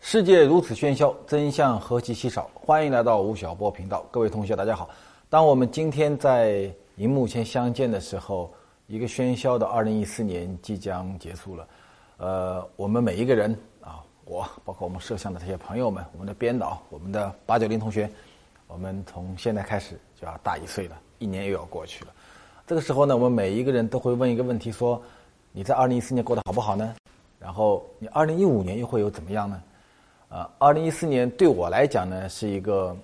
世界如此喧嚣，真相何其稀少。欢迎来到吴晓波频道，各位同学，大家好。当我们今天在荧幕前相见的时候，一个喧嚣的二零一四年即将结束了。呃，我们每一个人啊，我包括我们摄像的这些朋友们，我们的编导，我们的八九零同学，我们从现在开始就要大一岁了，一年又要过去了。这个时候呢，我们每一个人都会问一个问题：说你在二零一四年过得好不好呢？然后你二零一五年又会有怎么样呢？啊，二零一四年对我来讲呢，是一个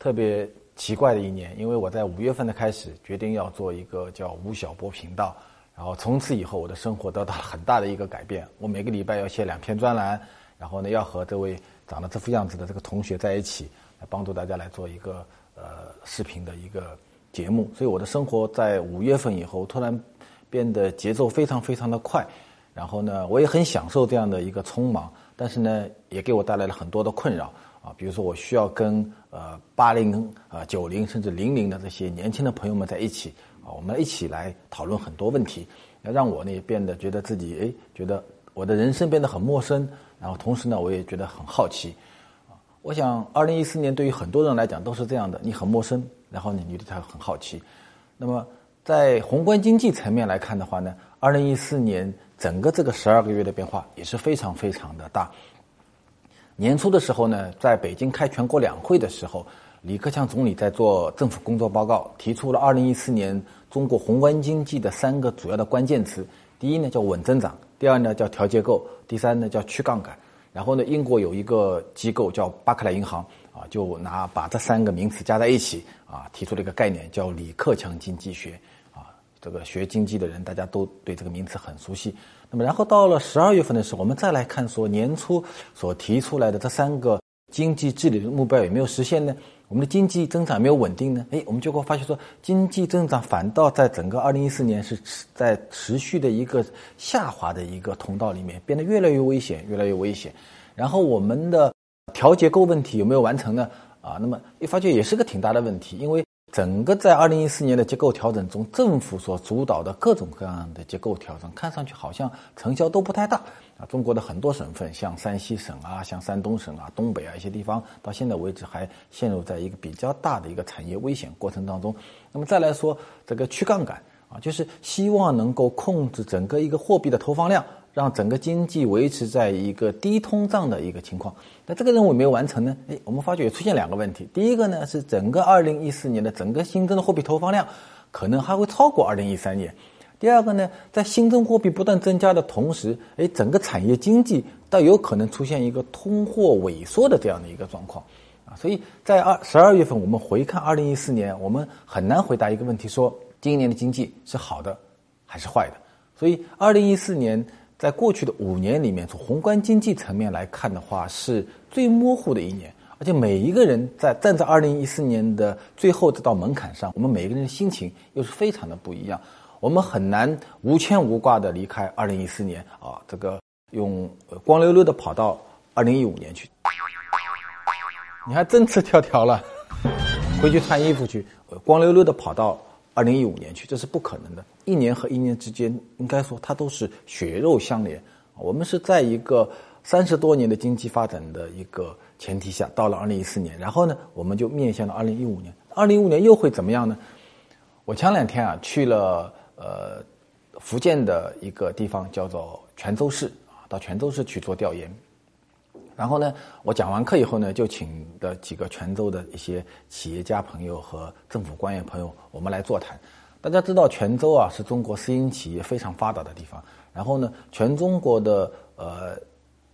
特别奇怪的一年，因为我在五月份的开始决定要做一个叫吴晓波频道，然后从此以后我的生活得到了很大的一个改变。我每个礼拜要写两篇专栏，然后呢要和这位长得这副样子的这个同学在一起，来帮助大家来做一个呃视频的一个节目。所以我的生活在五月份以后突然变得节奏非常非常的快，然后呢我也很享受这样的一个匆忙。但是呢，也给我带来了很多的困扰啊，比如说我需要跟呃八零啊九零甚至零零的这些年轻的朋友们在一起啊，我们一起来讨论很多问题，要让我呢也变得觉得自己哎，觉得我的人生变得很陌生，然后同时呢，我也觉得很好奇啊。我想，二零一四年对于很多人来讲都是这样的，你很陌生，然后呢，你对他很好奇。那么，在宏观经济层面来看的话呢，二零一四年。整个这个十二个月的变化也是非常非常的大。年初的时候呢，在北京开全国两会的时候，李克强总理在做政府工作报告，提出了二零一四年中国宏观经济的三个主要的关键词。第一呢叫稳增长，第二呢叫调结构，第三呢叫去杠杆。然后呢，英国有一个机构叫巴克莱银行啊，就拿把这三个名词加在一起啊，提出了一个概念叫李克强经济学啊。这个学经济的人，大家都对这个名词很熟悉。那么，然后到了十二月份的时候，我们再来看说年初所提出来的这三个经济治理的目标有没有实现呢？我们的经济增长没有稳定呢？哎，我们就会发现说，经济增长反倒在整个二零一四年是在持续的一个下滑的一个通道里面，变得越来越危险，越来越危险。然后我们的调结构问题有没有完成呢？啊，那么一发觉也是个挺大的问题，因为。整个在二零一四年的结构调整中，政府所主导的各种各样的结构调整，看上去好像成效都不太大啊。中国的很多省份，像山西省啊，像山东省啊，东北啊一些地方，到现在为止还陷入在一个比较大的一个产业危险过程当中。那么再来说这个去杠杆啊，就是希望能够控制整个一个货币的投放量。让整个经济维持在一个低通胀的一个情况，那这个任务没有完成呢？哎，我们发觉也出现两个问题。第一个呢是整个二零一四年的整个新增的货币投放量可能还会超过二零一三年。第二个呢，在新增货币不断增加的同时，哎，整个产业经济倒有可能出现一个通货萎缩的这样的一个状况啊。所以在二十二月份我们回看二零一四年，我们很难回答一个问题：说今年的经济是好的还是坏的？所以二零一四年。在过去的五年里面，从宏观经济层面来看的话，是最模糊的一年。而且每一个人在站在二零一四年的最后这道门槛上，我们每一个人的心情又是非常的不一样。我们很难无牵无挂的离开二零一四年啊，这个用光溜溜的跑到二零一五年去。你还真吃条条了，回去穿衣服去，光溜溜的跑到。二零一五年去，这是不可能的。一年和一年之间，应该说它都是血肉相连。我们是在一个三十多年的经济发展的一个前提下，到了二零一四年，然后呢，我们就面向了二零一五年。二零一五年又会怎么样呢？我前两天啊去了呃福建的一个地方，叫做泉州市啊，到泉州市去做调研。然后呢，我讲完课以后呢，就请的几个泉州的一些企业家朋友和政府官员朋友，我们来座谈。大家知道，泉州啊是中国私营企业非常发达的地方。然后呢，全中国的呃，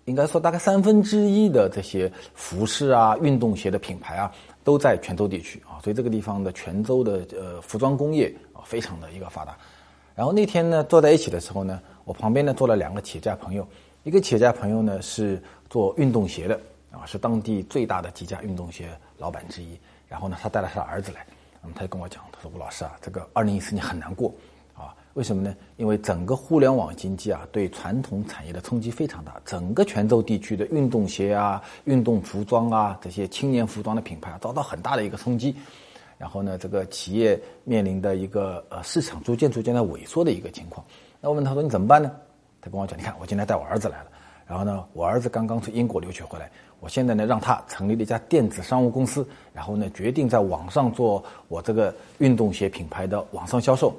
应该说大概三分之一的这些服饰啊、运动鞋的品牌啊，都在泉州地区啊。所以这个地方的泉州的呃服装工业啊，非常的一个发达。然后那天呢，坐在一起的时候呢，我旁边呢坐了两个企业家朋友。一个企业家朋友呢是做运动鞋的啊，是当地最大的几家运动鞋老板之一。然后呢，他带了他儿子来，那么他就跟我讲，他说吴老师啊，这个二零一四年很难过啊，为什么呢？因为整个互联网经济啊，对传统产业的冲击非常大，整个泉州地区的运动鞋啊、运动服装啊这些青年服装的品牌遭到很大的一个冲击。然后呢，这个企业面临的一个呃市场逐渐逐渐的萎缩的一个情况。那我问他说你怎么办呢？他跟我讲，你看我今天带我儿子来了，然后呢，我儿子刚刚从英国留学回来，我现在呢让他成立了一家电子商务公司，然后呢决定在网上做我这个运动鞋品牌的网上销售。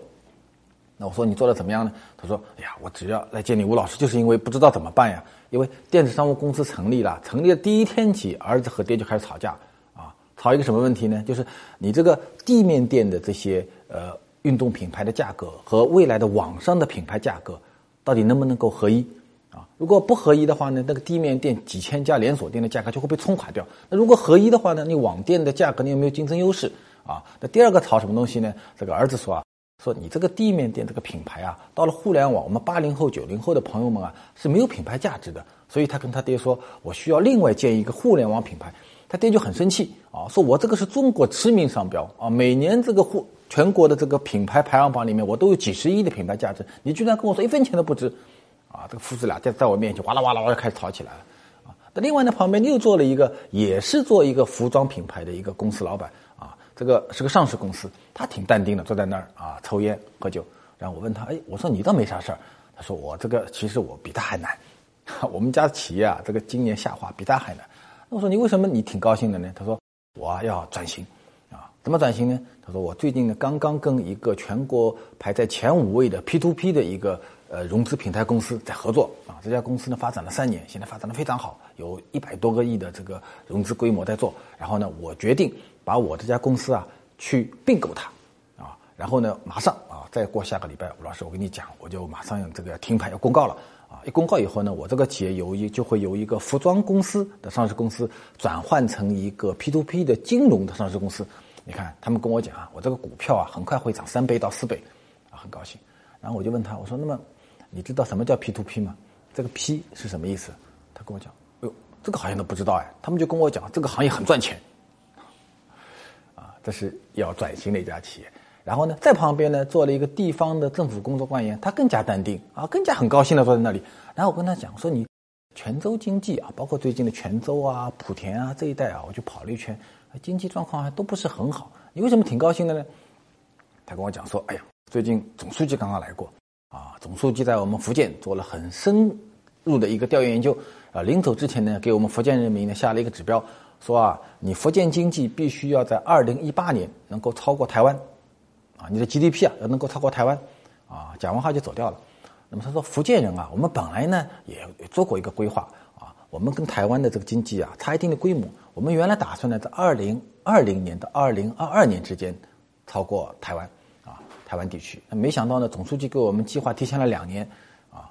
那我说你做的怎么样呢？他说，哎呀，我只要来见你吴老师，就是因为不知道怎么办呀。因为电子商务公司成立了，成立的第一天起，儿子和爹就开始吵架。啊吵一个什么问题呢？就是你这个地面店的这些呃运动品牌的价格和未来的网上的品牌价格，到底能不能够合一啊？如果不合一的话呢，那个地面店几千家连锁店的价格就会被冲垮掉。那如果合一的话呢，你网店的价格你有没有竞争优势啊？那第二个吵什么东西呢？这个儿子说啊，说你这个地面店这个品牌啊，到了互联网，我们八零后九零后的朋友们啊是没有品牌价值的，所以他跟他爹说，我需要另外建一个互联网品牌。他爹就很生气啊，说我这个是中国驰名商标啊，每年这个户全国的这个品牌排行榜里面，我都有几十亿的品牌价值，你居然跟我说一分钱都不值，啊，这个父子俩在在我面前哇啦哇啦哇啦开始吵起来了，啊，那另外呢，旁边又做了一个，也是做一个服装品牌的一个公司老板。啊，这个是个上市公司，他挺淡定的，坐在那儿啊，抽烟。喝酒，然后我问他，哎，我说你倒没啥事儿，他说我这个其实我比他还难，我们家企业啊，这个今年下滑比他还难。那我说你为什么你挺高兴的呢？他说我要转型，怎么转型呢？他说我最近呢刚刚跟一个全国排在前五位的 P to P 的一个呃融资平台公司在合作，啊，这家公司呢发展了三年，现在发展的非常好，有一百多个亿的这个融资规模在做。然后呢，我决定把我这家公司啊去并购它，啊，然后呢马上啊再过下个礼拜，吴老师我跟你讲，我就马上要这个停牌要公告了。啊，一公告以后呢，我这个企业由一就会由一个服装公司的上市公司转换成一个 P to P 的金融的上市公司。你看，他们跟我讲啊，我这个股票啊，很快会涨三倍到四倍，啊，很高兴。然后我就问他，我说，那么你知道什么叫 P to P 吗？这个 P 是什么意思？他跟我讲，哎呦，这个好像都不知道哎。他们就跟我讲，这个行业很赚钱，啊，这是要转型的一家企业。然后呢，在旁边呢做了一个地方的政府工作官员，他更加淡定啊，更加很高兴的坐在那里。然后我跟他讲说：“你泉州经济啊，包括最近的泉州啊、莆田啊这一带啊，我就跑了一圈，经济状况还都不是很好。你为什么挺高兴的呢？”他跟我讲说：“哎呀，最近总书记刚刚来过啊，总书记在我们福建做了很深入的一个调研研究啊，临走之前呢，给我们福建人民呢下了一个指标，说啊，你福建经济必须要在二零一八年能够超过台湾。”啊，你的 GDP 啊要能够超过台湾，啊，讲完话就走掉了。那么他说福建人啊，我们本来呢也做过一个规划啊，我们跟台湾的这个经济啊差一定的规模，我们原来打算呢在二零二零年到二零二二年之间超过台湾啊，台湾地区。那没想到呢，总书记给我们计划提前了两年啊。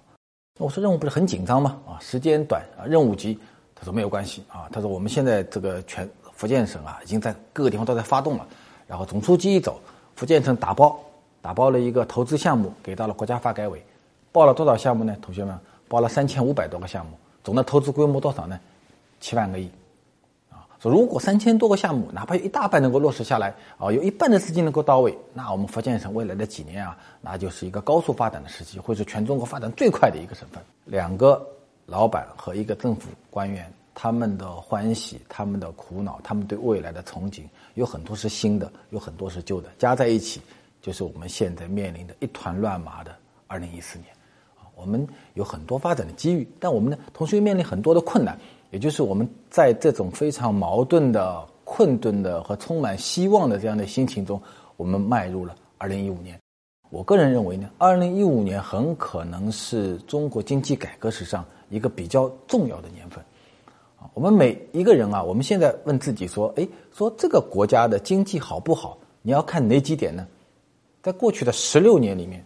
我说任务不是很紧张吗？啊，时间短啊，任务急。他说没有关系啊，他说我们现在这个全福建省啊已经在各个地方都在发动了，然后总书记一走。福建省打包，打包了一个投资项目给到了国家发改委，报了多少项目呢？同学们，报了三千五百多个项目，总的投资规模多少呢？七万个亿，说如果三千多个项目，哪怕有一大半能够落实下来，啊，有一半的资金能够到位，那我们福建省未来的几年啊，那就是一个高速发展的时期，会是全中国发展最快的一个省份。两个老板和一个政府官员。他们的欢喜，他们的苦恼，他们对未来的憧憬，有很多是新的，有很多是旧的，加在一起，就是我们现在面临的一团乱麻的二零一四年。啊，我们有很多发展的机遇，但我们呢，同时又面临很多的困难。也就是我们在这种非常矛盾的、困顿的和充满希望的这样的心情中，我们迈入了二零一五年。我个人认为呢，二零一五年很可能是中国经济改革史上一个比较重要的年份。啊我们每一个人啊，我们现在问自己说：“哎，说这个国家的经济好不好？你要看哪几点呢？”在过去的十六年里面，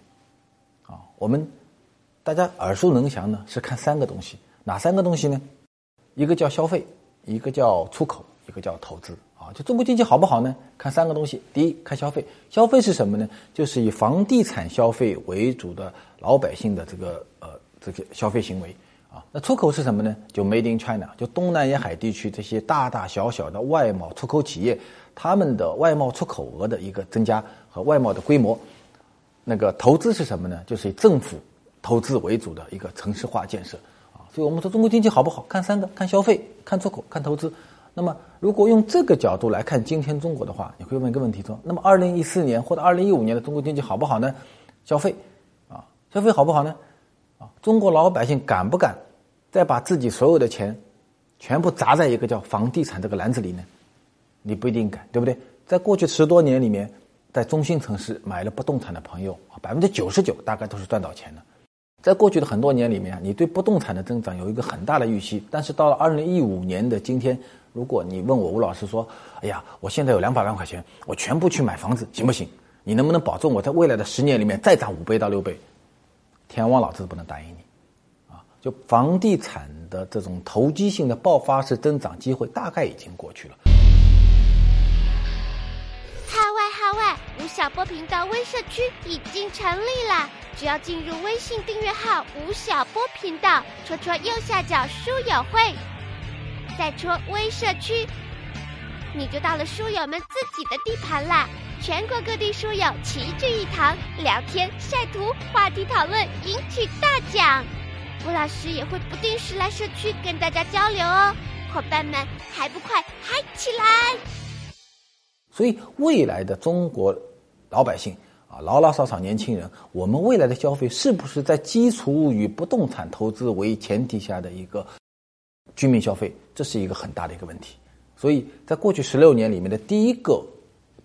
啊，我们大家耳熟能详的是看三个东西，哪三个东西呢？一个叫消费，一个叫出口，一个叫投资。啊，就中国经济好不好呢？看三个东西。第一，看消费。消费是什么呢？就是以房地产消费为主的老百姓的这个呃这个消费行为。啊。那出口是什么呢？就 Made in China，就东南沿海地区这些大大小小的外贸出口企业，他们的外贸出口额的一个增加和外贸的规模。那个投资是什么呢？就是以政府投资为主的一个城市化建设。所以我们说中国经济好不好，看三个：看消费、看出口、看投资。那么，如果用这个角度来看今天中国的话，你会问一个问题：说，那么二零一四年或者二零一五年的中国经济好不好呢？消费，啊，消费好不好呢？啊，中国老百姓敢不敢再把自己所有的钱全部砸在一个叫房地产这个篮子里呢？你不一定敢，对不对？在过去十多年里面，在中心城市买了不动产的朋友，百分之九十九大概都是赚到钱的。在过去的很多年里面，你对不动产的增长有一个很大的预期，但是到了二零一五年的今天。如果你问我吴老师说：“哎呀，我现在有两百万块钱，我全部去买房子行不行？你能不能保证我在未来的十年里面再涨五倍到六倍？”天王老子都不能答应你，啊！就房地产的这种投机性的爆发式增长机会大概已经过去了。号外号外！吴晓波频道微社区已经成立了，只要进入微信订阅号“吴晓波频道”，戳戳右下角书友会。再戳微社区，你就到了书友们自己的地盘啦！全国各地书友齐聚一堂，聊天、晒图、话题讨论，赢取大奖。吴老师也会不定时来社区跟大家交流哦，伙伴们还不快嗨起来！所以，未来的中国老百姓啊，老老少少年轻人，我们未来的消费是不是在基础物与不动产投资为前提下的一个？居民消费，这是一个很大的一个问题，所以在过去十六年里面的第一个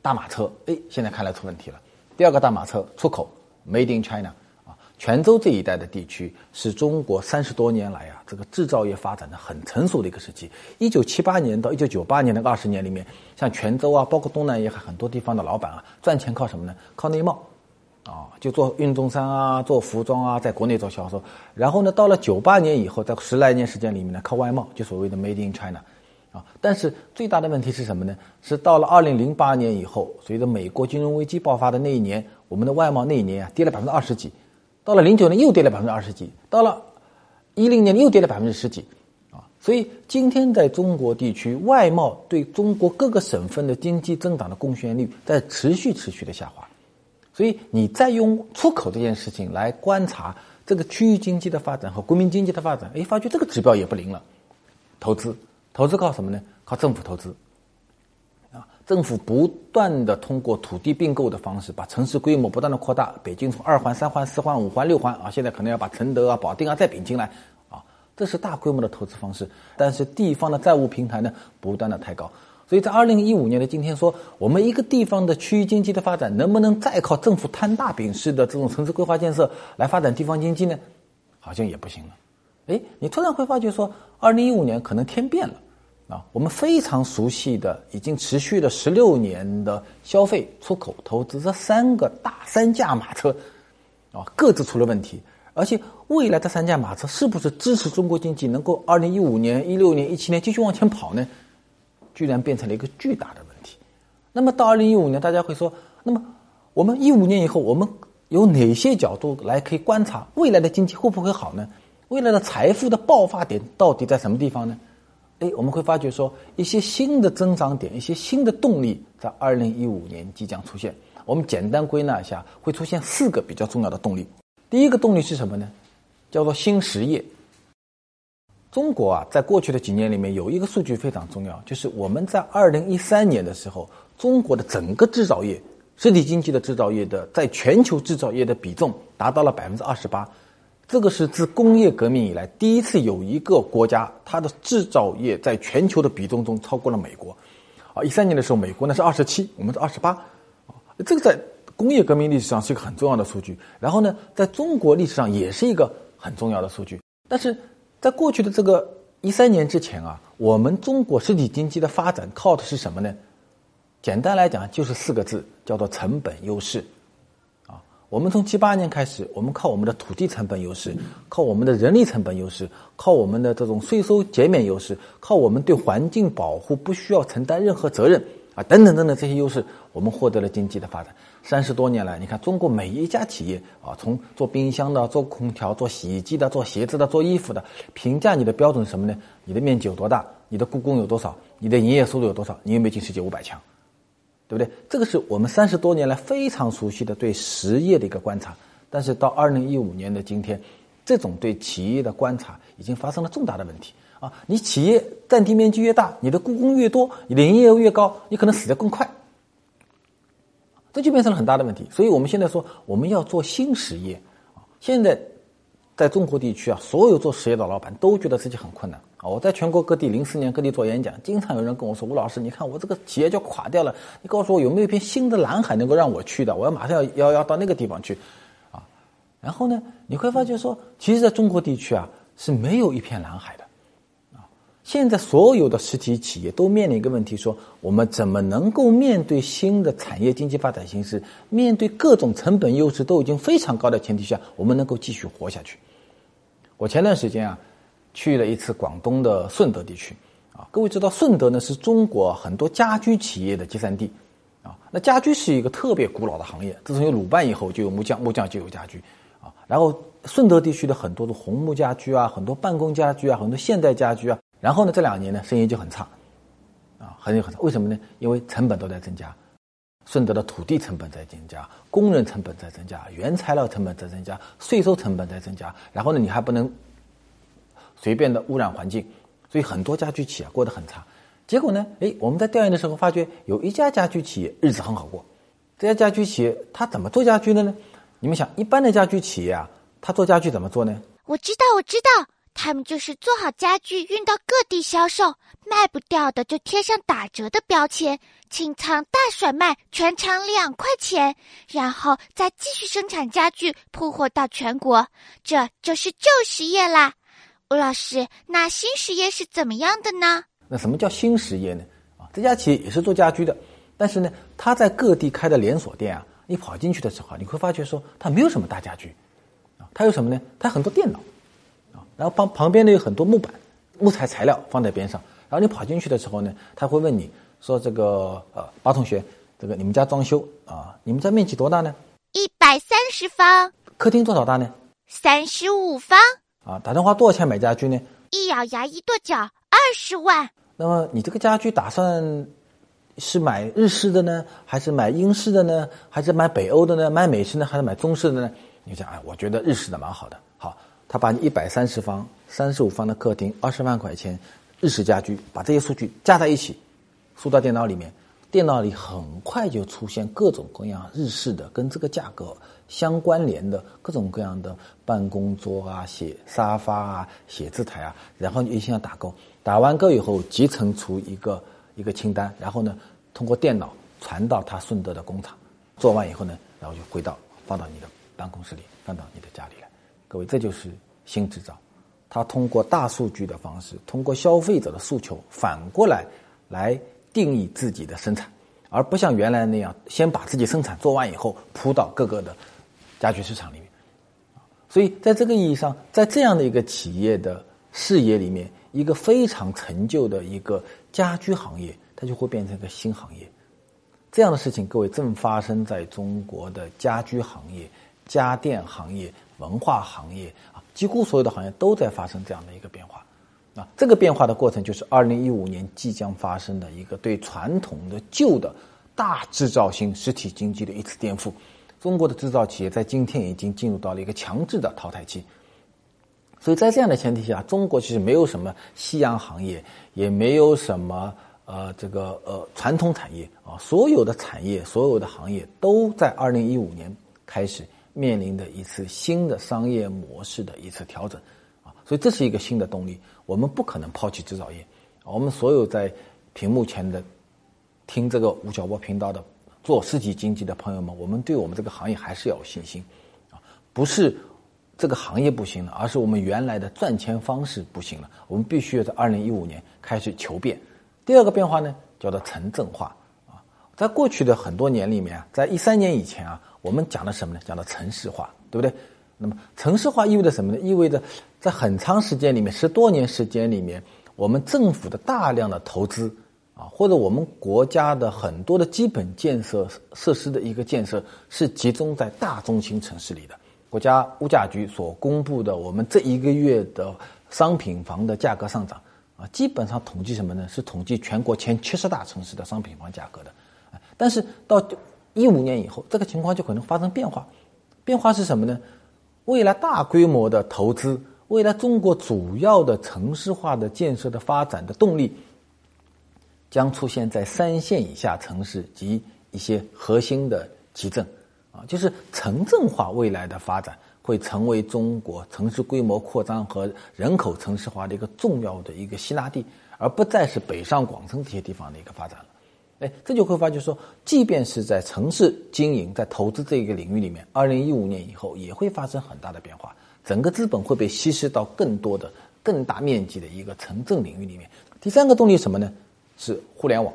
大马车，哎，现在看来出问题了。第二个大马车出口，Made in China，泉州这一带的地区是中国三十多年来啊，这个制造业发展的很成熟的一个时期。一九七八年到一九九八年那个二十年里面，像泉州啊，包括东南沿海很多地方的老板啊，赚钱靠什么呢？靠内贸。啊，就做运动衫啊，做服装啊，在国内做销售。然后呢，到了九八年以后，在十来年时间里面呢，靠外贸，就所谓的 Made in China。啊，但是最大的问题是什么呢？是到了二零零八年以后，随着美国金融危机爆发的那一年，我们的外贸那一年啊跌了百分之二十几。到了零九年又跌了百分之二十几，到了一零年又跌了百分之十几。啊，所以今天在中国地区，外贸对中国各个省份的经济增长的贡献率在持续持续的下滑。所以，你再用出口这件事情来观察这个区域经济的发展和国民经济的发展，哎，发觉这个指标也不灵了。投资，投资靠什么呢？靠政府投资。政府不断的通过土地并购的方式，把城市规模不断的扩大。北京从二环、三环、四环、五环、六环啊，现在可能要把承德啊、保定啊再并进来啊，这是大规模的投资方式。但是地方的债务平台呢，不断的抬高。所以在二零一五年的今天，说我们一个地方的区域经济的发展，能不能再靠政府摊大饼式的这种城市规划建设来发展地方经济呢？好像也不行了。哎，你突然会发觉说，二零一五年可能天变了啊！我们非常熟悉的、已经持续了十六年的消费、出口、投资这三个大三驾马车啊，各自出了问题。而且未来的三驾马车是不是支持中国经济能够二零一五年、一六年、一七年继续往前跑呢？居然变成了一个巨大的问题。那么到二零一五年，大家会说，那么我们一五年以后，我们有哪些角度来可以观察未来的经济会不会好呢？未来的财富的爆发点到底在什么地方呢？哎，我们会发觉说，一些新的增长点，一些新的动力在二零一五年即将出现。我们简单归纳一下，会出现四个比较重要的动力。第一个动力是什么呢？叫做新实业。中国啊，在过去的几年里面，有一个数据非常重要，就是我们在二零一三年的时候，中国的整个制造业、实体经济的制造业的，在全球制造业的比重达到了百分之二十八，这个是自工业革命以来第一次有一个国家，它的制造业在全球的比重中超过了美国。啊，一三年的时候，美国呢是二十七，我们是二十八，啊，这个在工业革命历史上是一个很重要的数据。然后呢，在中国历史上也是一个很重要的数据，但是。在过去的这个一三年之前啊，我们中国实体经济的发展靠的是什么呢？简单来讲，就是四个字，叫做成本优势。我们从七八年开始，我们靠我们的土地成本优势，靠我们的人力成本优势，靠我们的这种税收减免优势，靠我们对环境保护不需要承担任何责任啊，等等等等这些优势，我们获得了经济的发展。三十多年来，你看中国每一家企业啊，从做冰箱的、做空调、做洗衣机的、做鞋子的、做衣服的，评价你的标准是什么呢？你的面积有多大？你的故宫有多少？你的营业收入有多少？你有没有进世界五百强？对不对？这个是我们三十多年来非常熟悉的对实业的一个观察。但是到二零一五年的今天，这种对企业的观察已经发生了重大的问题啊！你企业占地面积越大，你的故宫越多，你的营业额越高，你可能死得更快。这就变成了很大的问题，所以我们现在说我们要做新实业啊！现在在中国地区啊，所有做实业的老板都觉得自己很困难啊！我在全国各地零四年各地做演讲，经常有人跟我说：“吴老师，你看我这个企业就垮掉了，你告诉我有没有一片新的蓝海能够让我去的？我要马上要要要到那个地方去啊！”然后呢，你会发觉说，其实在中国地区啊是没有一片蓝海的。啊现在所有的实体企业都面临一个问题：说我们怎么能够面对新的产业经济发展形势，面对各种成本优势都已经非常高的前提下，我们能够继续活下去？我前段时间啊，去了一次广东的顺德地区，啊，各位知道顺德呢是中国很多家居企业的集散地，啊，那家居是一个特别古老的行业，自从有鲁班以后就有木匠，木匠就有家居，啊，然后顺德地区的很多的红木家居啊，很多办公家居啊，很多现代家居啊。然后呢，这两年呢，生意就很差，啊，很有很差。为什么呢？因为成本都在增加，顺德的土地成本在增加，工人成本在增加，原材料成本在增加，税收成本在增加。然后呢，你还不能随便的污染环境，所以很多家居企业过得很差。结果呢，哎，我们在调研的时候发觉，有一家家居企业日子很好过。这家家居企业他怎么做家居的呢？你们想，一般的家居企业啊，他做家居怎么做呢？我知道，我知道。他们就是做好家具运到各地销售，卖不掉的就贴上打折的标签，清仓大甩卖，全场两块钱，然后再继续生产家具，铺货到全国。这就是旧实业啦。吴老师，那新实业是怎么样的呢？那什么叫新实业呢？啊，这家企业也是做家居的，但是呢，他在各地开的连锁店啊，你跑进去的时候，你会发觉说，他没有什么大家居，啊，他有什么呢？他很多电脑。啊然后旁旁边呢有很多木板、木材材料放在边上。然后你跑进去的时候呢，他会问你说：“这个呃，八同学，这个你们家装修啊？你们家面积多大呢？”一百三十方。客厅多少大呢？三十五方。啊，打算花多少钱买家具呢？一咬牙一跺脚，二十万。那么你这个家具打算是买日式的呢，还是买英式的呢，还是买北欧的呢？买美式呢，还是买中式的呢？你讲哎，我觉得日式的蛮好的。好。他把你一百三十方、三十五方的客厅，二十万块钱，日式家居，把这些数据加在一起，输到电脑里面，电脑里很快就出现各种各样日式的跟这个价格相关联的各种各样的办公桌啊、写沙发啊、写字台啊，然后你一心要打勾，打完勾以后集成出一个一个清单，然后呢，通过电脑传到他顺德的工厂，做完以后呢，然后就回到放到你的办公室里，放到你的家里来。各位，这就是新制造，它通过大数据的方式，通过消费者的诉求，反过来来定义自己的生产，而不像原来那样，先把自己生产做完以后铺到各个的家居市场里面。所以，在这个意义上，在这样的一个企业的视野里面，一个非常陈旧的一个家居行业，它就会变成一个新行业。这样的事情，各位正发生在中国的家居行业、家电行业。文化行业啊，几乎所有的行业都在发生这样的一个变化，啊，这个变化的过程就是二零一五年即将发生的一个对传统的旧的大制造型实体经济的一次颠覆。中国的制造企业在今天已经进入到了一个强制的淘汰期，所以在这样的前提下，中国其实没有什么夕阳行业，也没有什么呃这个呃传统产业啊，所有的产业、所有的行业都在二零一五年开始。面临的一次新的商业模式的一次调整，啊，所以这是一个新的动力。我们不可能抛弃制造业。我们所有在屏幕前的听这个吴晓波频道的做实体经济的朋友们，我们对我们这个行业还是要有信心，啊，不是这个行业不行了，而是我们原来的赚钱方式不行了。我们必须要在二零一五年开始求变。第二个变化呢，叫做城镇化。啊，在过去的很多年里面啊，在一三年以前啊。我们讲的什么呢？讲的城市化，对不对？那么城市化意味着什么呢？意味着在很长时间里面，十多年时间里面，我们政府的大量的投资啊，或者我们国家的很多的基本建设设施的一个建设是集中在大中型城市里的。国家物价局所公布的我们这一个月的商品房的价格上涨啊，基本上统计什么呢？是统计全国前七十大城市的商品房价格的。但是到一五年以后，这个情况就可能发生变化。变化是什么呢？未来大规模的投资，未来中国主要的城市化的建设的发展的动力，将出现在三线以下城市及一些核心的集镇。啊，就是城镇化未来的发展会成为中国城市规模扩张和人口城市化的一个重要的一个吸纳地，而不再是北上广深这些地方的一个发展了。哎，这就会发觉说，即便是在城市经营、在投资这一个领域里面，二零一五年以后也会发生很大的变化，整个资本会被稀释到更多的、更大面积的一个城镇领域里面。第三个动力是什么呢？是互联网。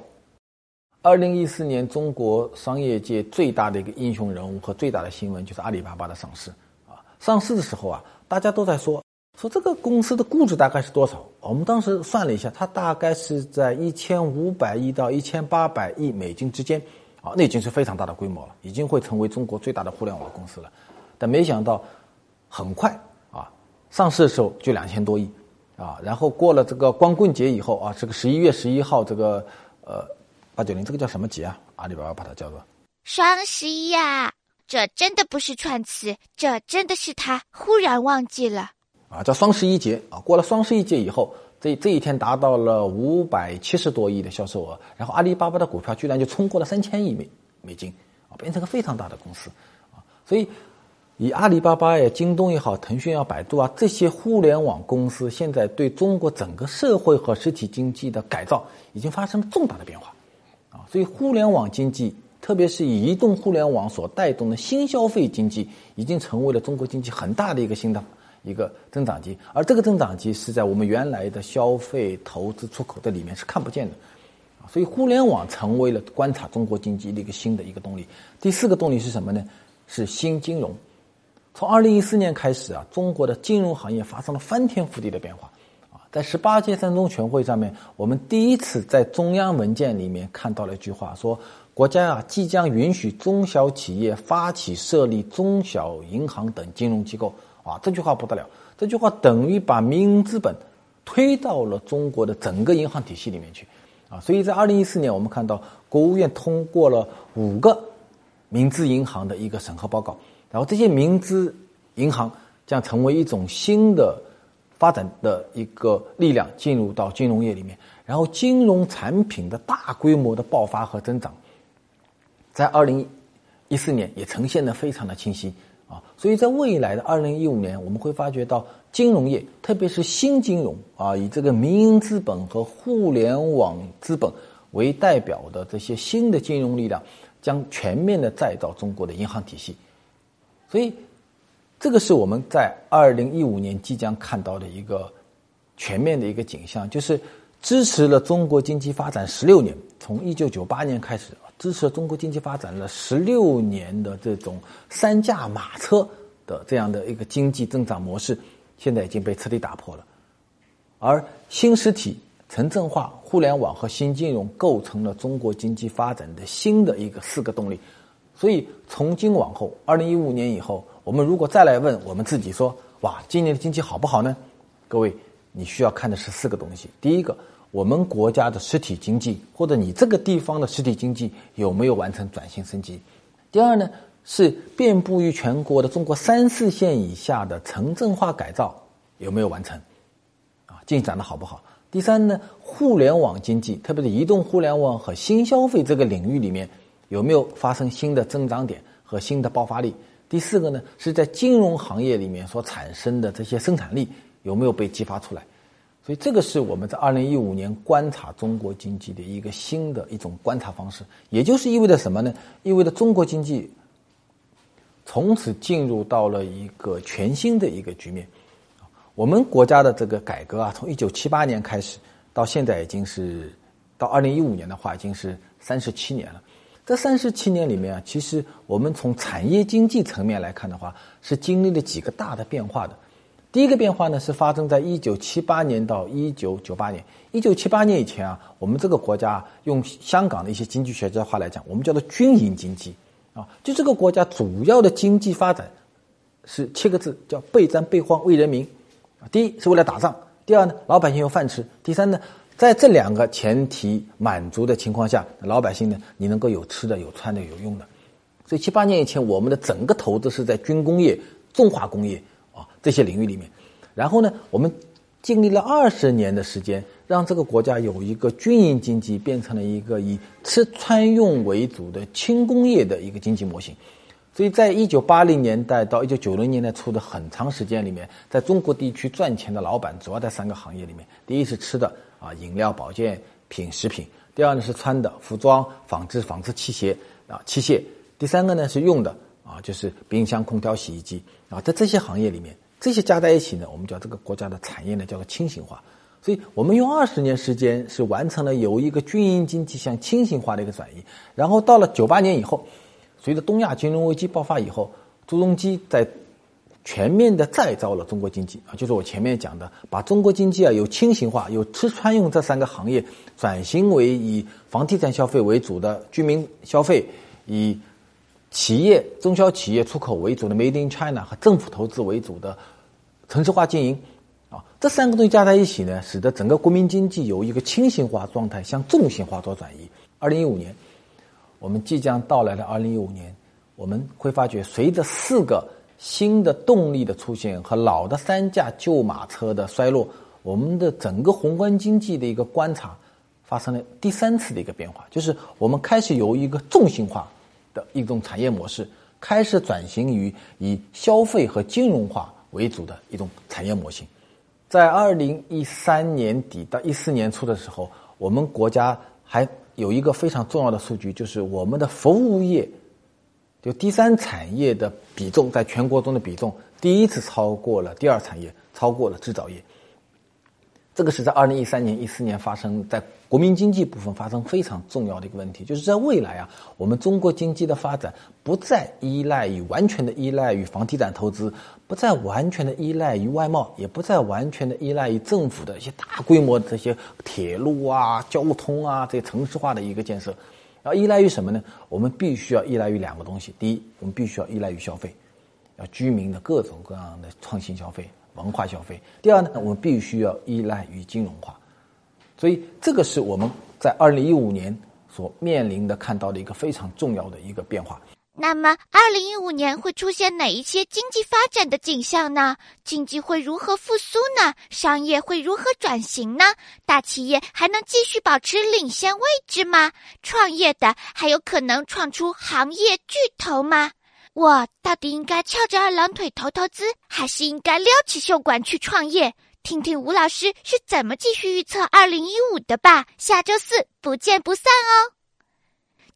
二零一四年，中国商业界最大的一个英雄人物和最大的新闻就是阿里巴巴的上市。啊，上市的时候啊，大家都在说说这个公司的估值大概是多少？我们当时算了一下，它大概是在一千五百亿到一千八百亿美金之间。啊，那已经是非常大的规模了，已经会成为中国最大的互联网公司了。但没想到，很快啊，上市的时候就两千多亿，啊，然后过了这个光棍节以后啊，这个十一月十一号这个呃。八九零，这个叫什么节啊？阿里巴巴把它叫做双十一呀！这真的不是串词，这真的是他忽然忘记了啊！叫双十一节啊！过了双十一节以后，这这一天达到了五百七十多亿的销售额，然后阿里巴巴的股票居然就冲过了三千亿美美金啊，变成个非常大的公司啊！所以，以阿里巴巴呀、京东也好、腾讯啊、百度啊这些互联网公司，现在对中国整个社会和实体经济的改造已经发生了重大的变化。啊，所以互联网经济，特别是以移动互联网所带动的新消费经济，已经成为了中国经济很大的一个新的一个增长极。而这个增长极是在我们原来的消费、投资、出口的里面是看不见的。啊，所以互联网成为了观察中国经济的一个新的一个动力。第四个动力是什么呢？是新金融。从二零一四年开始啊，中国的金融行业发生了翻天覆地的变化。啊在十八届三中全会上面，我们第一次在中央文件里面看到了一句话，说国家啊即将允许中小企业发起设立中小银行等金融机构。啊，这句话不得了，这句话等于把民营资本推到了中国的整个银行体系里面去。啊，所以在二零一四年，我们看到国务院通过了五个民资银行的一个审核报告，然后这些民资银行将成为一种新的。发展的一个力量进入到金融业里面，然后金融产品的大规模的爆发和增长，在二零一四年也呈现的非常的清晰啊，所以在未来的二零一五年，我们会发觉到金融业，特别是新金融啊，以这个民营资本和互联网资本为代表的这些新的金融力量，将全面的再造中国的银行体系，所以。这个是我们在二零一五年即将看到的一个全面的一个景象，就是支持了中国经济发展十六年，从一九九八年开始支持了中国经济发展了十六年的这种三驾马车的这样的一个经济增长模式，现在已经被彻底打破了。而新实体、城镇化、互联网和新金融构成了中国经济发展的新的一个四个动力。所以从今往后，二零一五年以后。我们如果再来问我们自己说，哇，今年的经济好不好呢？各位，你需要看的是四个东西。第一个，我们国家的实体经济或者你这个地方的实体经济有没有完成转型升级？第二呢，是遍布于全国的中国三四线以下的城镇化改造有没有完成？啊，进展的好不好？第三呢，互联网经济，特别是移动互联网和新消费这个领域里面有没有发生新的增长点和新的爆发力？第四个呢，是在金融行业里面所产生的这些生产力有没有被激发出来？所以这个是我们在二零一五年观察中国经济的一个新的一种观察方式。也就是意味着什么呢？意味着中国经济从此进入到了一个全新的一个局面。我们国家的这个改革啊，从一九七八年开始到现在已经是到二零一五年的话，已经是三十七年了。这三十七年里面啊，其实我们从产业经济层面来看的话，是经历了几个大的变化的。第一个变化呢是发生在一九七八年到一九九八年。一九七八年以前啊，我们这个国家用香港的一些经济学家的话来讲，我们叫做军营经济啊，就这个国家主要的经济发展是七个字，叫备战备荒为人民啊。第一是为了打仗，第二呢老百姓有饭吃，第三呢在这两个前提满足的情况下，老百姓呢你能够有吃的、有穿的、有用的。所以七八年以前，我们的整个投资是在军工业、重化工业啊这些领域里面。然后呢，我们经历了二十年的时间，让这个国家有一个军营经济变成了一个以吃穿用为主的轻工业的一个经济模型。所以在一九八零年代到一九九零年代初的很长时间里面，在中国地区赚钱的老板主要在三个行业里面：第一是吃的啊，饮料、保健品、食品；第二呢是穿的，服装、纺织、纺织器械啊，器械。第三个呢是用的啊，就是冰箱、空调、洗衣机啊，在这些行业里面，这些加在一起呢，我们叫这个国家的产业呢叫做轻型化。所以我们用二十年时间是完成了由一个军营经济向轻型化的一个转移。然后到了九八年以后，随着东亚金融危机爆发以后，朱镕基在全面的再造了中国经济啊，就是我前面讲的，把中国经济啊有轻型化、有吃穿用这三个行业转型为以房地产消费为主的居民消费，以企业、中小企业出口为主的 Made in China 和政府投资为主的城市化经营，啊，这三个东西加在一起呢，使得整个国民经济由一个轻型化状态向重型化做转移。二零一五年，我们即将到来的二零一五年，我们会发觉，随着四个新的动力的出现和老的三驾旧马车的衰落，我们的整个宏观经济的一个观察发生了第三次的一个变化，就是我们开始由一个重型化。的一种产业模式开始转型于以消费和金融化为主的一种产业模型，在二零一三年底到一四年初的时候，我们国家还有一个非常重要的数据，就是我们的服务业就第三产业的比重在全国中的比重第一次超过了第二产业，超过了制造业。这个是在二零一三年、一四年发生在国民经济部分发生非常重要的一个问题，就是在未来啊，我们中国经济的发展不再依赖于完全的依赖于房地产投资，不再完全的依赖于外贸，也不再完全的依赖于政府的一些大规模的这些铁路啊、交通啊这些城市化的一个建设，要依赖于什么呢？我们必须要依赖于两个东西：第一，我们必须要依赖于消费，要居民的各种各样的创新消费。文化消费。第二呢，我们必须要依赖于金融化，所以这个是我们在二零一五年所面临的看到的一个非常重要的一个变化。那么，二零一五年会出现哪一些经济发展的景象呢？经济会如何复苏呢？商业会如何转型呢？大企业还能继续保持领先位置吗？创业的还有可能创出行业巨头吗？我到底应该翘着二郎腿投投资，还是应该撩起袖管去创业？听听吴老师是怎么继续预测二零一五的吧。下周四不见不散哦！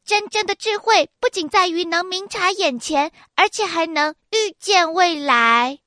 真正的智慧不仅在于能明察眼前，而且还能预见未来。